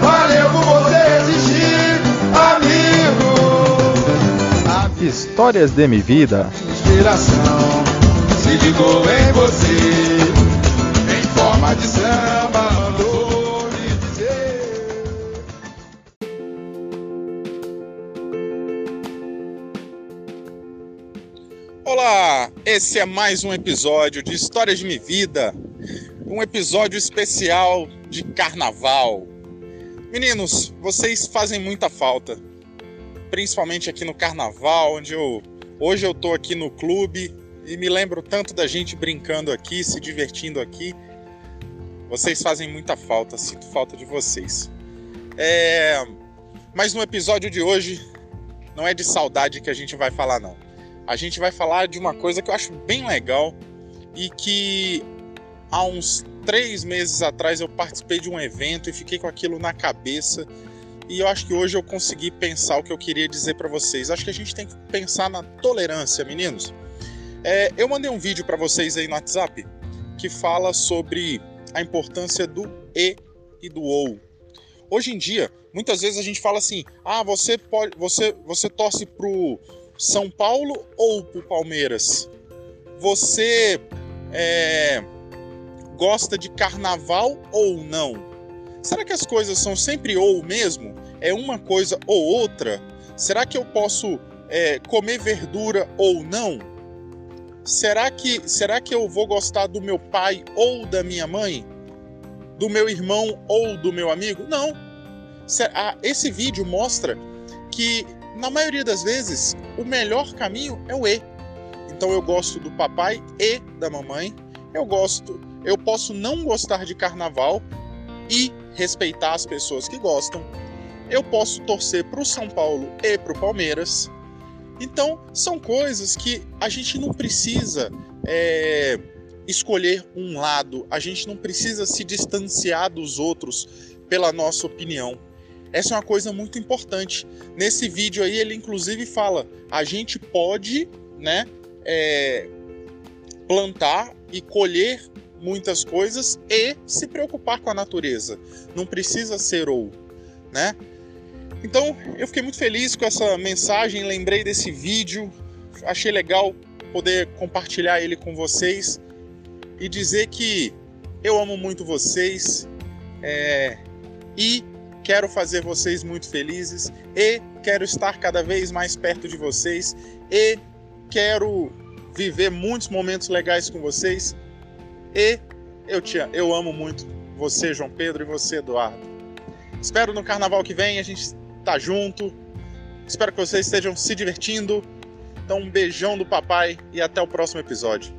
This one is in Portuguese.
Valeu por você existir, amigo. Histórias de minha vida. Inspiração se ligou em você. Em forma de samba. Olá, esse é mais um episódio de Histórias de Minha Vida, um episódio especial de carnaval. Meninos, vocês fazem muita falta, principalmente aqui no carnaval, onde eu hoje eu tô aqui no clube e me lembro tanto da gente brincando aqui, se divertindo aqui. Vocês fazem muita falta, sinto falta de vocês. É... Mas no episódio de hoje não é de saudade que a gente vai falar não a gente vai falar de uma coisa que eu acho bem legal e que há uns três meses atrás eu participei de um evento e fiquei com aquilo na cabeça e eu acho que hoje eu consegui pensar o que eu queria dizer para vocês. Acho que a gente tem que pensar na tolerância, meninos. É, eu mandei um vídeo para vocês aí no WhatsApp que fala sobre a importância do e e do ou. Hoje em dia, muitas vezes a gente fala assim: "Ah, você pode, você você torce pro são Paulo ou pro Palmeiras? Você é, gosta de carnaval ou não? Será que as coisas são sempre ou mesmo? É uma coisa ou outra? Será que eu posso é, comer verdura ou não? Será que, será que eu vou gostar do meu pai ou da minha mãe? Do meu irmão ou do meu amigo? Não. Esse vídeo mostra que na maioria das vezes, o melhor caminho é o E. Então eu gosto do papai e da mamãe. Eu gosto, eu posso não gostar de carnaval e respeitar as pessoas que gostam. Eu posso torcer para o São Paulo e para o Palmeiras. Então são coisas que a gente não precisa é, escolher um lado. A gente não precisa se distanciar dos outros pela nossa opinião. Essa é uma coisa muito importante. Nesse vídeo aí, ele inclusive fala: a gente pode, né, é, plantar e colher muitas coisas e se preocupar com a natureza. Não precisa ser ou, né? Então, eu fiquei muito feliz com essa mensagem, lembrei desse vídeo, achei legal poder compartilhar ele com vocês e dizer que eu amo muito vocês é, e quero fazer vocês muito felizes e quero estar cada vez mais perto de vocês e quero viver muitos momentos legais com vocês e eu te eu amo muito você João Pedro e você Eduardo. Espero no carnaval que vem a gente tá junto. Espero que vocês estejam se divertindo. Então um beijão do papai e até o próximo episódio.